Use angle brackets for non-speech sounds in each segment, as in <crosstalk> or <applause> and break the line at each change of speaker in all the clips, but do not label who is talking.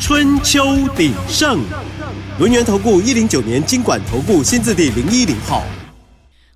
春秋鼎盛》。轮源投顾一零九年经管投顾新字第零一零号，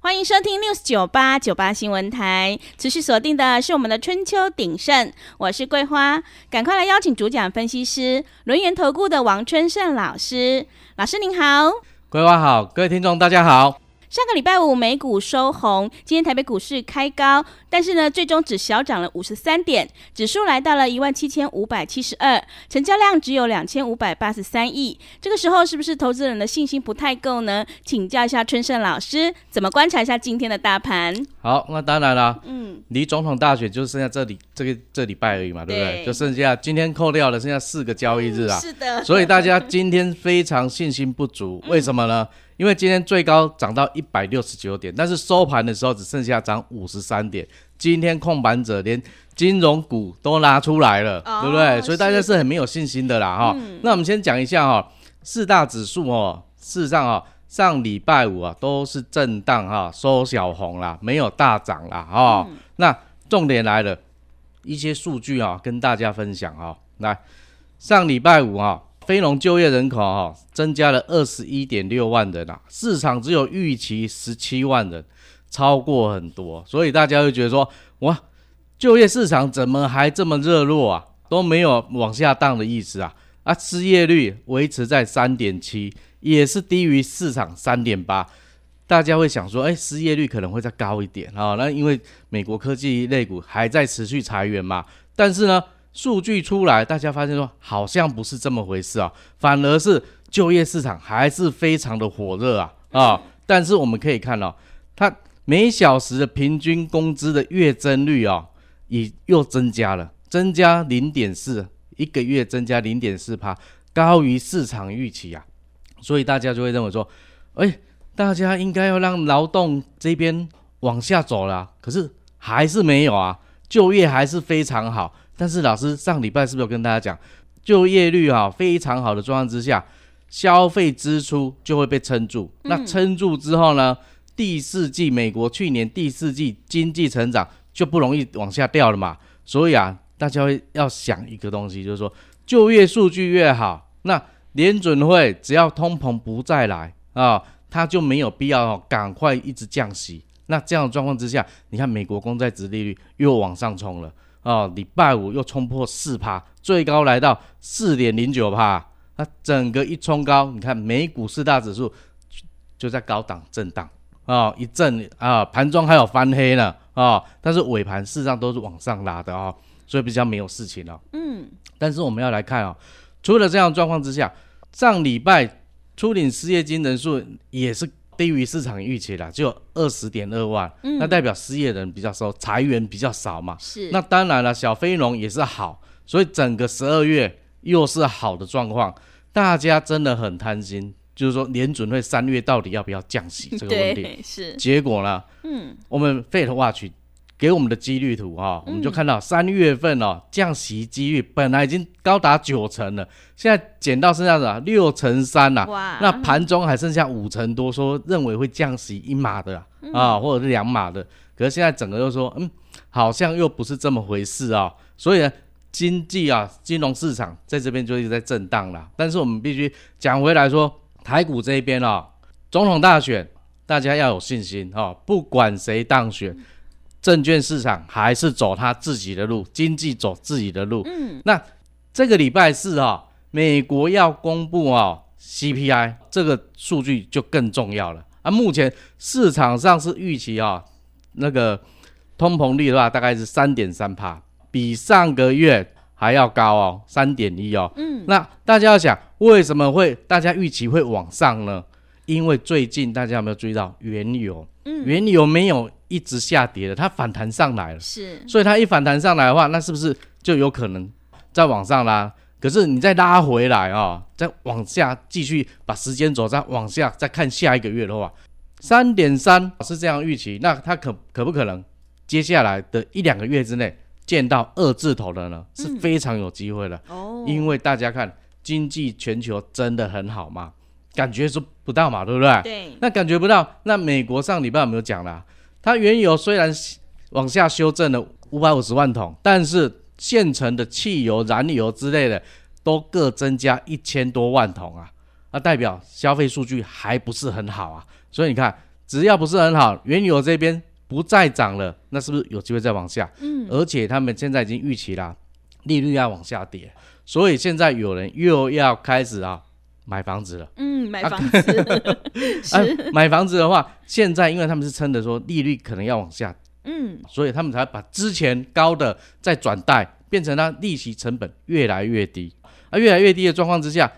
欢迎收听 News 九八九八新闻台，持续锁定的是我们的春秋鼎盛，我是桂花，赶快来邀请主讲分析师轮源投顾的王春盛老师，老师您好，
桂花好，各位听众大家好。
上个礼拜五美股收红，今天台北股市开高，但是呢，最终只小涨了五十三点，指数来到了一万七千五百七十二，成交量只有两千五百八十三亿。这个时候是不是投资人的信心不太够呢？请教一下春盛老师，怎么观察一下今天的大盘？
好，那当然了，嗯，离总统大选就剩下这里这个这礼拜而已嘛，对不对？对就剩下今天扣掉了，剩下四个交易日啊。嗯、是的。所以大家今天非常信心不足，<laughs> 为什么呢？嗯因为今天最高涨到一百六十九点，但是收盘的时候只剩下涨五十三点。今天控盘者连金融股都拿出来了，哦、对不对？所以大家是很没有信心的啦，哈、嗯。那我们先讲一下哈，四大指数哦，事实上啊，上礼拜五啊都是震荡哈，收小红啦，没有大涨啦，哈、嗯。那重点来了，一些数据啊，跟大家分享哈。来，上礼拜五啊。非农就业人口哈增加了二十一点六万人啊，市场只有预期十七万人，超过很多，所以大家会觉得说，哇，就业市场怎么还这么热络啊？都没有往下降的意思啊，啊，失业率维持在三点七，也是低于市场三点八，大家会想说，哎，失业率可能会再高一点啊，那因为美国科技类股还在持续裁员嘛，但是呢。数据出来，大家发现说好像不是这么回事啊，反而是就业市场还是非常的火热啊啊！但是我们可以看到、哦，它每小时的平均工资的月增率啊、哦，也又增加了，增加零点四，一个月增加零点四趴，高于市场预期啊，所以大家就会认为说，哎，大家应该要让劳动这边往下走了，可是还是没有啊，就业还是非常好。但是老师上礼拜是不是有跟大家讲，就业率啊非常好的状况之下，消费支出就会被撑住。那撑住之后呢，第四季美国去年第四季经济成长就不容易往下掉了嘛。所以啊，大家会要想一个东西，就是说就业数据越好，那联准会只要通膨不再来啊，它就没有必要赶快一直降息。那这样的状况之下，你看美国公债值利率又往上冲了。哦，礼拜五又冲破四趴，最高来到四点零九趴。那整个一冲高，你看美股四大指数就在高档震荡啊、哦，一震啊，盘中还有翻黑呢啊、哦，但是尾盘事实上都是往上拉的啊、哦，所以比较没有事情了、哦。嗯，但是我们要来看啊、哦，除了这样状况之下，上礼拜初领失业金人数也是。低于市场预期啦，就二十点二万，嗯，那代表失业人比较少，裁员比较少嘛。是，那当然了，小非农也是好，所以整个十二月又是好的状况。大家真的很贪心，就是说年准会三月到底要不要降息这个问题。<laughs> 是，结果呢？嗯，我们 Fed Watch。给我们的几率图哈、哦，我们就看到三月份哦降息几率本来已经高达九成了，现在减到剩下的六成三了。哇！那盘中还剩下五成多，说认为会降息一码的啊，嗯、啊或者是两码的。可是现在整个又说，嗯，好像又不是这么回事啊。所以呢，经济啊，金融市场在这边就一直在震荡了。但是我们必须讲回来说，台股这一边啊，总统大选大家要有信心啊，不管谁当选。证券市场还是走他自己的路，经济走自己的路。嗯，那这个礼拜四啊、哦，美国要公布啊、哦、CPI 这个数据就更重要了啊。目前市场上是预期啊、哦，那个通膨率的话大概是三点三帕，比上个月还要高哦，三点一哦。嗯，那大家要想，为什么会大家预期会往上呢？因为最近大家有没有注意到原油？嗯，原油没有。一直下跌的，它反弹上来了，是，所以它一反弹上来的话，那是不是就有可能再往上拉？可是你再拉回来啊、哦，再往下继续把时间轴再往下再看下一个月的话，三点三是这样预期，那它可可不可能接下来的一两个月之内见到二字头的呢？是非常有机会的哦，因为大家看经济全球真的很好嘛？感觉是不到嘛，对不对？
对。
那感觉不到，那美国上礼拜有没有讲啦？它原油虽然往下修正了五百五十万桶，但是现成的汽油、燃油之类的都各增加一千多万桶啊，那代表消费数据还不是很好啊。所以你看，只要不是很好，原油这边不再涨了，那是不是有机会再往下？嗯。而且他们现在已经预期了利率要往下跌，所以现在有人又要开始啊。买房子了，
嗯，买房子，<laughs> 啊 <laughs>
啊，买房子的话，现在因为他们是撑的说利率可能要往下，嗯，所以他们才把之前高的再转贷，变成它利息成本越来越低，啊，越来越低的状况之下，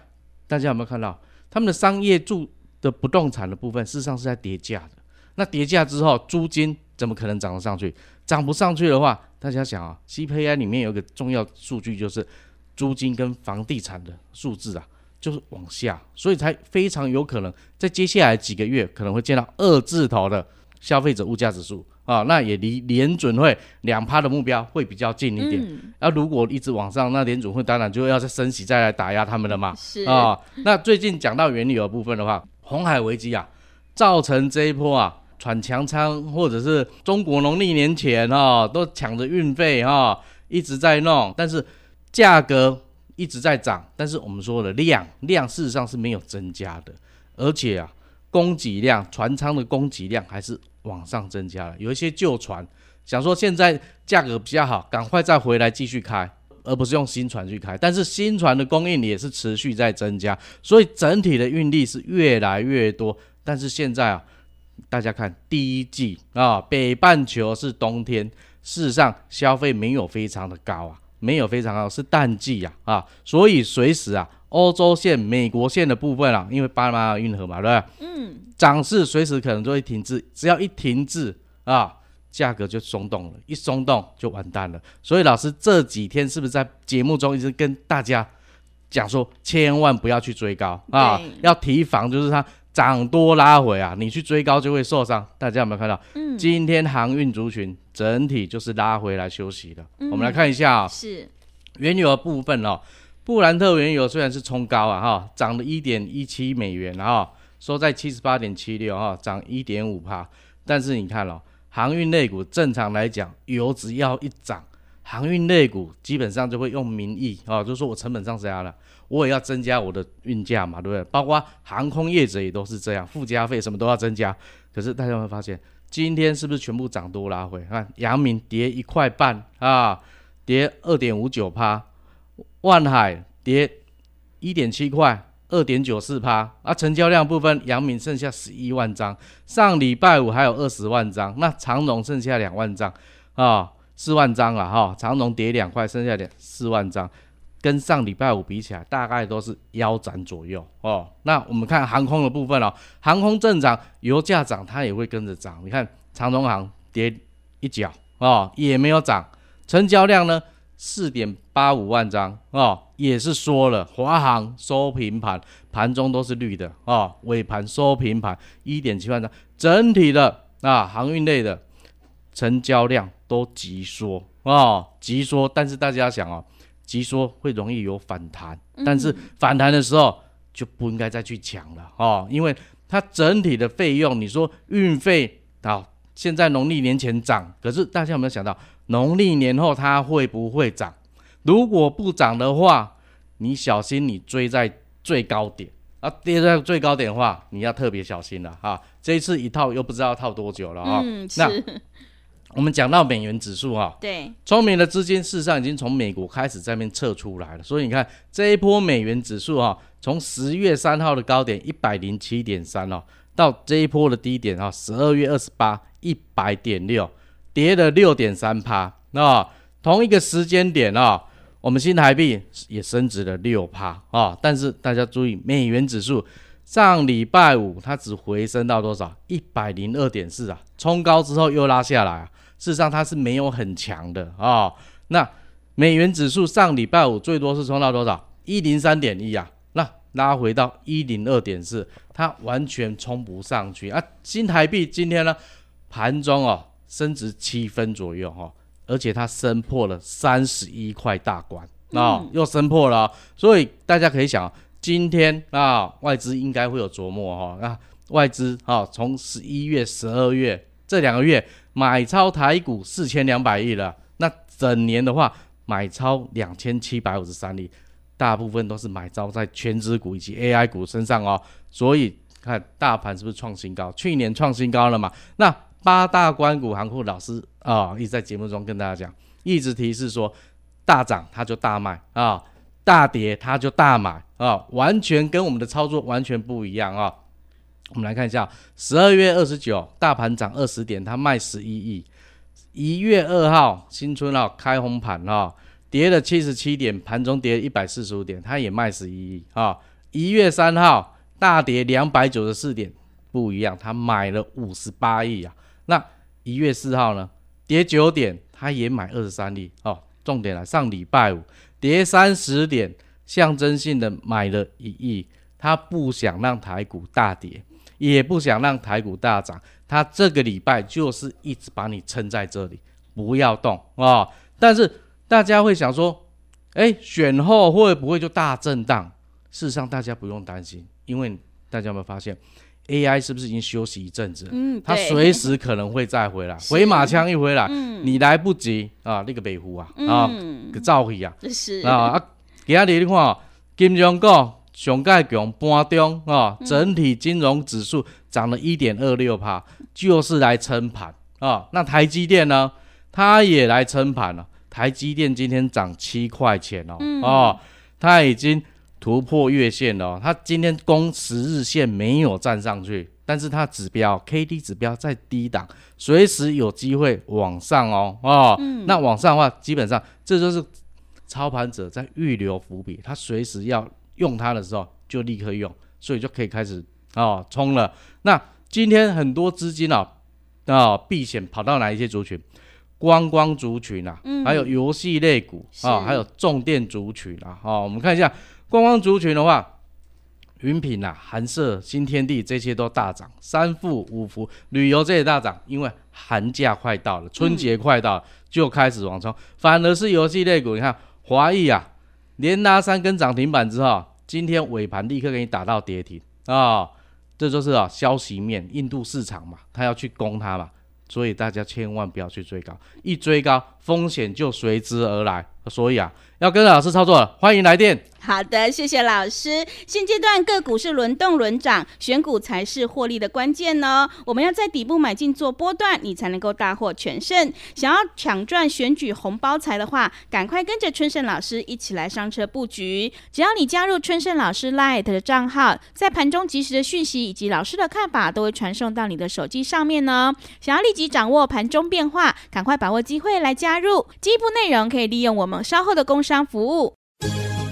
大家有没有看到？他们的商业住的不动产的部分，事实上是在跌价的，那跌价之后，租金怎么可能涨得上去？涨不上去的话，大家想啊，CPI 里面有一个重要数据就是租金跟房地产的数字啊。就是往下，所以才非常有可能在接下来几个月可能会见到二字头的消费者物价指数啊，那也离联准会两趴的目标会比较近一点。那、嗯啊、如果一直往上，那联准会当然就要再升息再来打压他们了嘛。是啊，那最近讲到原油的部分的话，红海危机啊，造成这一波啊喘强仓或者是中国农历年前啊都抢着运费啊一直在弄，但是价格。一直在涨，但是我们说的量量事实上是没有增加的，而且啊，供给量船舱的供给量还是往上增加了。有一些旧船想说现在价格比较好，赶快再回来继续开，而不是用新船去开。但是新船的供应也是持续在增加，所以整体的运力是越来越多。但是现在啊，大家看第一季啊，北半球是冬天，事实上消费没有非常的高啊。没有非常好，是淡季呀，啊，啊，所以随时啊，欧洲线、美国线的部分啊，因为巴拿马运河嘛，对不对？嗯，涨势随时可能就会停滞，只要一停滞啊，价格就松动了，一松动就完蛋了。所以老师这几天是不是在节目中一直跟大家讲说，千万不要去追高啊，要提防就是它。涨多拉回啊，你去追高就会受伤。大家有没有看到？嗯，今天航运族群整体就是拉回来休息的。嗯、我们来看一下啊、哦，
是
原油的部分哦。布兰特原油虽然是冲高啊，哈，涨了一点一七美元，然后收在七十八点七六，哈，涨一点五帕。但是你看了、哦，航运类股正常来讲，油只要一涨，航运类股基本上就会用名义啊，就是说我成本上加了。我也要增加我的运价嘛，对不对？包括航空业者也都是这样，附加费什么都要增加。可是大家会发现，今天是不是全部涨多拉回？看阳明跌一块半啊，跌二点五九趴；万海跌一点七块，二点九四趴。啊，成交量部分，阳明剩下十一万张，上礼拜五还有二十万张。那长荣剩下两万张啊，四万张了哈。长荣跌两块，剩下两四万张。跟上礼拜五比起来，大概都是腰斩左右哦。那我们看航空的部分哦，航空正涨，油价涨，它也会跟着涨。你看长荣航跌一角哦，也没有涨。成交量呢，四点八五万张哦，也是缩了。华航收平盘，盘中都是绿的哦，尾盘收平盘，一点七万张。整体的啊，航运类的成交量都急缩哦，急缩。但是大家想哦。急缩会容易有反弹，但是反弹的时候就不应该再去抢了哦，因为它整体的费用，你说运费好，现在农历年前涨，可是大家有没有想到农历年后它会不会涨？如果不涨的话，你小心你追在最高点啊，跌在最高点的话，你要特别小心了哈。这一次一套又不知道套多久了啊。嗯，那。我们讲到美元指数哈，
对，
聪明的资金事实上已经从美国开始在那边撤出来了，所以你看这一波美元指数哈，从十月三号的高点一百零七点三哦，到这一波的低点哈，十二月二十八一百点六，跌了六点三趴，那同一个时间点啊，我们新台币也升值了六趴啊，但是大家注意，美元指数上礼拜五它只回升到多少？一百零二点四啊，冲高之后又拉下来啊。事实上它是没有很强的啊、哦。那美元指数上礼拜五最多是冲到多少？一零三点一啊，那拉回到一零二点四，它完全冲不上去啊。新台币今天呢，盘中哦升值七分左右哈、哦，而且它升破了三十一块大关啊、哦，又升破了、哦，所以大家可以想，今天啊外资应该会有琢磨哈、哦，啊外资啊从十一月、十二月这两个月买超台股四千两百亿了，那整年的话。买超两千七百五十三亿，大部分都是买超在权值股以及 AI 股身上哦，所以看大盘是不是创新高？去年创新高了嘛？那八大关股行库老师啊、一直在节目中跟大家讲，一直提示说，大涨它就大卖啊、大跌它就大买啊、完全跟我们的操作完全不一样啊、我们来看一下，十二月二十九，大盘涨二十点，它卖十一亿。一月二号新春啊开红盘啊，跌了七十七点，盘中跌一百四十五点，它也卖十一亿啊。一月三号大跌两百九十四点，不一样，它买了五十八亿啊。那一月四号呢，跌九点，它也买二十三亿哦。重点来，上礼拜五跌三十点，象征性的买了一亿，它不想让台股大跌，也不想让台股大涨。他这个礼拜就是一直把你撑在这里，不要动啊、哦！但是大家会想说，哎，选后会不会就大震荡？事实上，大家不用担心，因为大家有没有发现，AI 是不是已经休息一阵子？嗯，它随时可能会再回来，回马枪一回来，嗯、你来不及啊！那个北湖啊，啊，个造气啊，是啊啊！今日你看，金融股上盖强盘中啊，整体金融指数。涨了一点二六趴，就是来撑盘啊。那台积电呢？它也来撑盘了。台积电今天涨七块钱哦，嗯、哦，它已经突破月线了。它今天攻十日线没有站上去，但是它指标 K D 指标在低档，随时有机会往上哦。哦，嗯、那往上的话，基本上这就是操盘者在预留伏笔，他随时要用它的时候就立刻用，所以就可以开始。哦，冲了！那今天很多资金啊，啊避险跑到哪一些族群？观光族群啊，嗯、还有游戏类股啊，是还有重电族群啊。哦，我们看一下观光族群的话，云品啊、寒舍、新天地这些都大涨，三富、五福、旅游这些大涨，因为寒假快到了，春节快到了，嗯、就开始往冲。反而是游戏类股，你看华谊啊，连拉三根涨停板之后，今天尾盘立刻给你打到跌停啊。这就是啊，消息面，印度市场嘛，他要去攻它嘛，所以大家千万不要去追高，一追高风险就随之而来，所以啊，要跟着老师操作了，欢迎来电。
好的，谢谢老师。现阶段个股是轮动轮涨，选股才是获利的关键哦。我们要在底部买进做波段，你才能够大获全胜。想要抢赚选举红包财的话，赶快跟着春盛老师一起来上车布局。只要你加入春盛老师 Line 的账号，在盘中及时的讯息以及老师的看法都会传送到你的手机上面呢。想要立即掌握盘中变化，赶快把握机会来加入。进一步内容可以利用我们稍后的工商服务。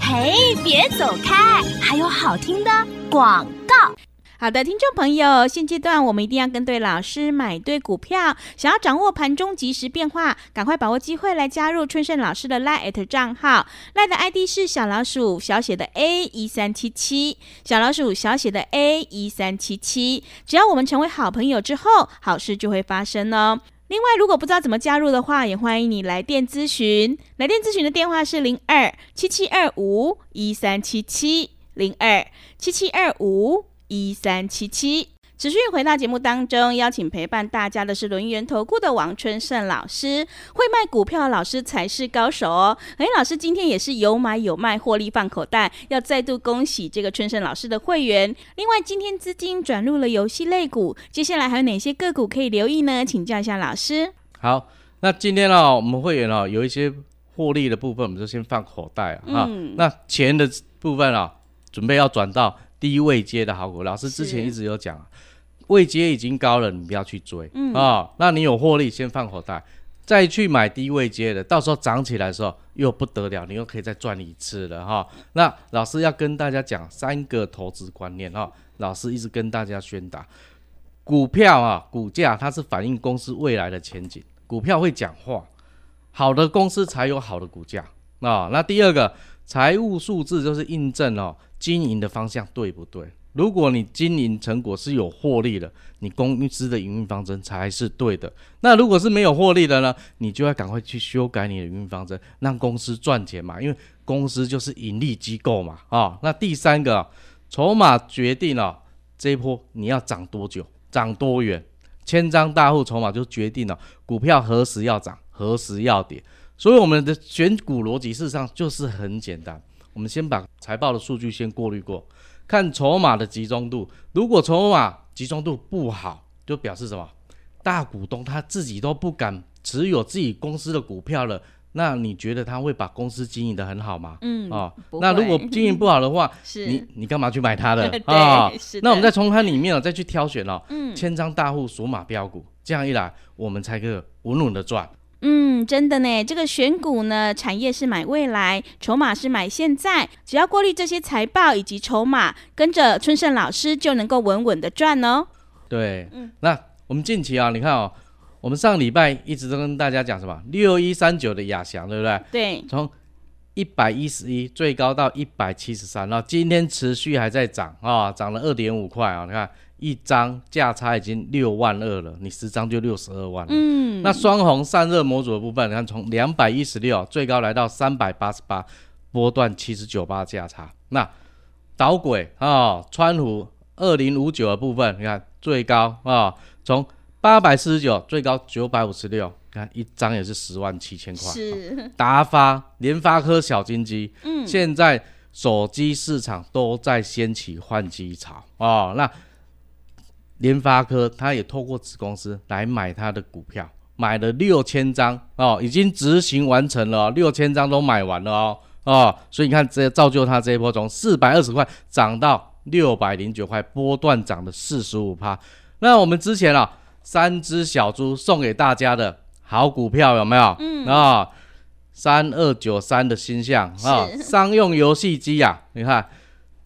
嘿，别走开！还有好听的广告。
好的，听众朋友，现阶段我们一定要跟对老师，买对股票。想要掌握盘中即时变化，赶快把握机会来加入春盛老师的 Line@ 账号。Line 的 ID 是小老鼠小写的 A 一三七七，小老鼠小写的 A 一三七七。只要我们成为好朋友之后，好事就会发生哦。另外，如果不知道怎么加入的话，也欢迎你来电咨询。来电咨询的电话是零二七七二五一三七七零二七七二五一三七七。持续回到节目当中，邀请陪伴大家的是轮圆投顾的王春盛老师，会卖股票的老师才是高手哦。哎，老师今天也是有买有卖，获利放口袋，要再度恭喜这个春盛老师的会员。另外，今天资金转入了游戏类股，接下来还有哪些个股可以留意呢？请教一下老师。
好，那今天呢、哦，我们会员哦有一些获利的部分，我们就先放口袋啊。嗯、那钱的部分啊、哦，准备要转到低位接的好股。老师之前一直有讲。位阶已经高了，你不要去追啊、嗯哦。那你有获利，先放口袋，再去买低位阶的，到时候涨起来的时候又不得了，你又可以再赚一次了哈、哦。那老师要跟大家讲三个投资观念哈、哦。老师一直跟大家宣达，股票啊，股价它是反映公司未来的前景，股票会讲话，好的公司才有好的股价啊、哦。那第二个，财务数字就是印证哦，经营的方向对不对？如果你经营成果是有获利的，你公司的营运方针才是对的。那如果是没有获利的呢？你就要赶快去修改你的营运方针，让公司赚钱嘛。因为公司就是盈利机构嘛。啊、那第三个筹码决定了这一波你要涨多久，涨多远。千张大户筹码就决定了股票何时要涨，何时要跌。所以我们的选股逻辑事实上就是很简单。我们先把财报的数据先过滤过。看筹码的集中度，如果筹码集中度不好，就表示什么？大股东他自己都不敢持有自己公司的股票了，那你觉得他会把公司经营得很好吗？嗯，啊、哦，那如果经营不好的话，<laughs> 是你你干嘛去买它的 <laughs> 啊？那我们再从它里面再去挑选哦，嗯，千张大户锁码标股，这样一来，我们才可以稳稳的赚。
嗯，真的呢，这个选股呢，产业是买未来，筹码是买现在，只要过滤这些财报以及筹码，跟着春盛老师就能够稳稳的赚哦。
对，嗯，那我们近期啊，你看哦，我们上礼拜一直都跟大家讲什么？六一三九的亚翔，对不对？
对，
从一百一十一最高到一百七十三，然后今天持续还在涨啊，涨了二点五块啊，你看。一张价差已经六万二了，你十张就六十二万了。嗯，那双红散热模组的部分，你看从两百一十六最高来到三百八十八，波段七十九八价差。那导轨啊，川湖二零五九的部分，你看最高啊，从八百四十九最高九百五十六，看一张也是十万七千块。是达发联发科小金鸡，嗯，现在手机市场都在掀起换机潮啊，那。联发科，他也透过子公司来买他的股票，买了六千张哦，已经执行完成了，六千张都买完了哦哦，所以你看这造就他这一波从四百二十块涨到六百零九块，波段涨了四十五趴。那我们之前啊，三只小猪送给大家的好股票有没有？嗯啊，三二九三的星象啊，商用游戏机呀，你看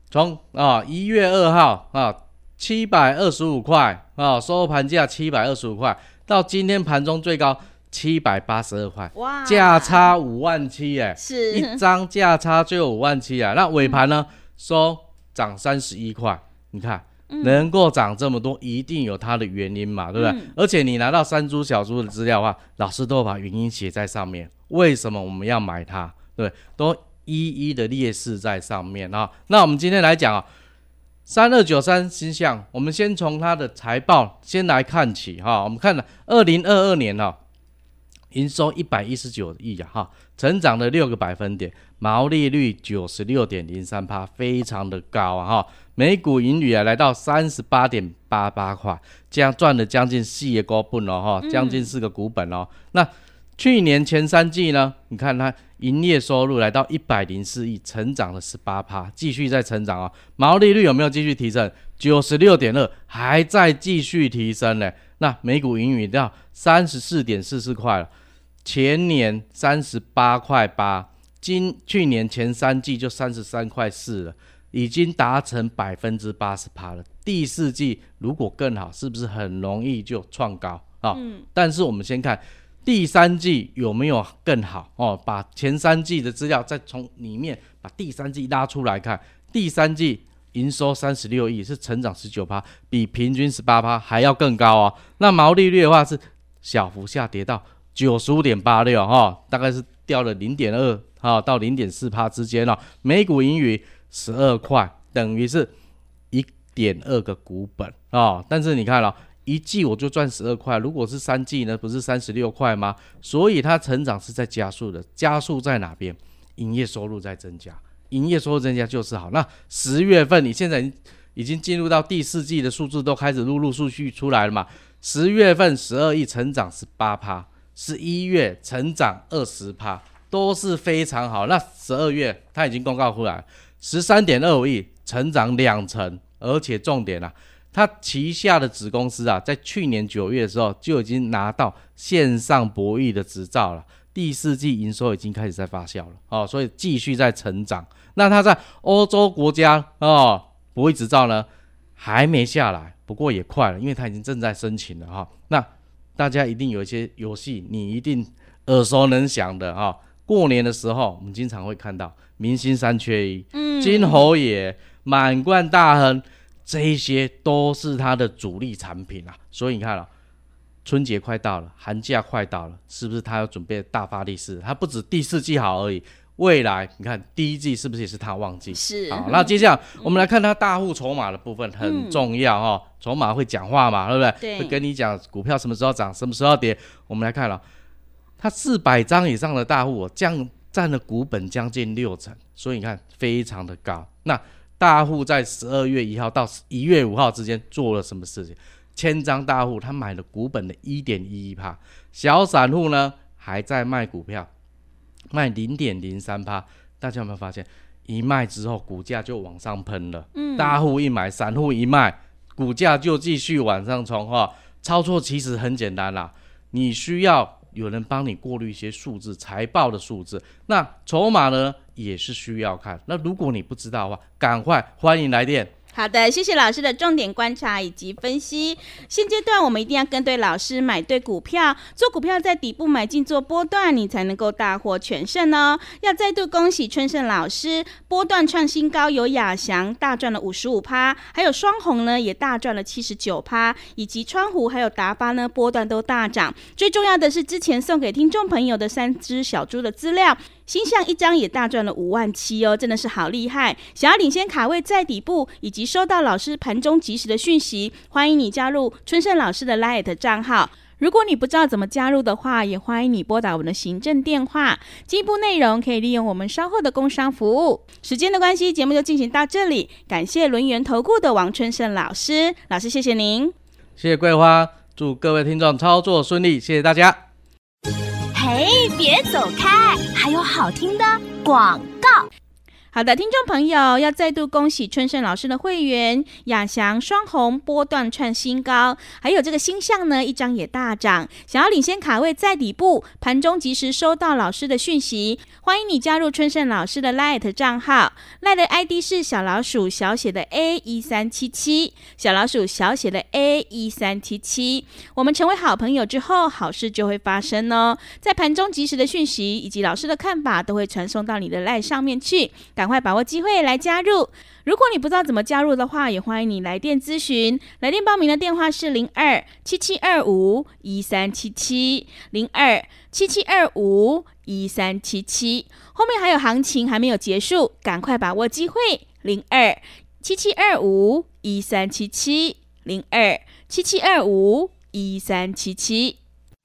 从啊一月二号啊。七百二十五块啊，收盘价七百二十五块，到今天盘中最高七百八十二块，哇，价差五万七哎，是一张价差就有五万七啊。那尾盘呢，嗯、收涨三十一块，你看、嗯、能够涨这么多，一定有它的原因嘛，对不对？嗯、而且你拿到三株小猪的资料的话，老师都会把原因写在上面，为什么我们要买它？对，都一一的列示在上面啊。那我们今天来讲啊。三二九三星象，我们先从它的财报先来看起哈。我们看了二零二二年哈，营收一百一十九亿啊哈，成长了六个百分点，毛利率九十六点零三趴，非常的高啊哈。每股盈余啊来到三十八点八八块，这样赚了将近四个股本了哈，将近四个股本哦。嗯、那去年前三季呢，你看它。营业收入来到一百零四亿，成长了十八趴，继续在成长啊、哦。毛利率有没有继续提升？九十六点二，还在继续提升呢。那每股盈余到三十四点四四块了，前年三十八块八，今去年前三季就三十三块四了，已经达成百分之八十趴了。第四季如果更好，是不是很容易就创高啊？哦嗯、但是我们先看。第三季有没有更好哦？把前三季的资料再从里面把第三季拉出来看，第三季营收三十六亿，是成长十九趴，比平均十八趴还要更高哦。那毛利率的话是小幅下跌到九十五点八六哈，大概是掉了零点二哈到零点四趴之间哦。每股盈余十二块，等于是一点二个股本啊、哦。但是你看了、一季我就赚十二块，如果是三季呢，不是三十六块吗？所以它成长是在加速的，加速在哪边？营业收入在增加，营业收入增加就是好。那十月份你现在已经进入到第四季的数字都开始陆陆续续出来了嘛？十月份十二亿成长十八趴，十一月成长二十趴，都是非常好。那十二月它已经公告出来，十三点二五亿成长两成，而且重点啊。他旗下的子公司啊，在去年九月的时候就已经拿到线上博弈的执照了，第四季营收已经开始在发酵了哦，所以继续在成长。那他在欧洲国家哦，博弈执照呢还没下来，不过也快了，因为他已经正在申请了哈、哦。那大家一定有一些游戏，你一定耳熟能详的哈、哦，过年的时候，我们经常会看到明星三缺一，嗯，金猴爷、满贯大亨，这一些都是它的主力产品啊。所以你看了、啊，春节快到了，寒假快到了，是不是它要准备大发利市？它不止第四季好而已。未来你看第一季是不是也是它旺季？
是。
好，那接下来我们来看它大户筹码的部分很重要哈、嗯，筹码会讲话嘛，对不对？
对。
会跟你讲股票什么时候涨，什么时候跌。我们来看了，它四百张以上的大户，将占了股本将近六成，所以你看非常的高。那大户在十二月一号到一月五号之间做了什么事情？千张大户他买了股本的一点一一趴，小散户呢还在卖股票。卖零点零三趴，大家有没有发现，一卖之后股价就往上喷了？嗯，大户一买，散户一卖，股价就继续往上冲哈。操作其实很简单啦，你需要有人帮你过滤一些数字，财报的数字。那筹码呢也是需要看。那如果你不知道的话，赶快欢迎来电。
好的，谢谢老师的重点观察以及分析。现阶段我们一定要跟对老师，买对股票，做股票在底部买进做波段，你才能够大获全胜哦。要再度恭喜春盛老师，波段创新高，有亚翔大赚了五十五趴，还有双红呢也大赚了七十九趴，以及川湖还有达发呢波段都大涨。最重要的是之前送给听众朋友的三只小猪的资料。星象一张也大赚了五万七哦，真的是好厉害！想要领先卡位在底部，以及收到老师盘中及时的讯息，欢迎你加入春盛老师的 LINE 账号。如果你不知道怎么加入的话，也欢迎你拨打我们的行政电话。进一步内容可以利用我们稍后的工商服务。时间的关系，节目就进行到这里。感谢轮元投顾的王春盛老师，老师谢谢您，
谢谢桂花，祝各位听众操作顺利，谢谢大家。
哎，别走开，还有好听的广告。
好的，听众朋友，要再度恭喜春盛老师的会员亚翔双红波段创新高，还有这个星象呢，一张也大涨。想要领先卡位在底部，盘中及时收到老师的讯息，欢迎你加入春盛老师的 Light 账号，Light 的 ID 是小老鼠小写的 A 一三七七，小老鼠小写的 A 一三七七。我们成为好朋友之后，好事就会发生哦。在盘中及时的讯息以及老师的看法，都会传送到你的 Light 上面去。赶快把握机会来加入。如果你不知道怎么加入的话，也欢迎你来电咨询。来电报名的电话是零二七七二五一三七七零二七七二五一三七七。后面还有行情还没有结束，赶快把握机会。零二七七二五一三七七零二七七二五一三七七。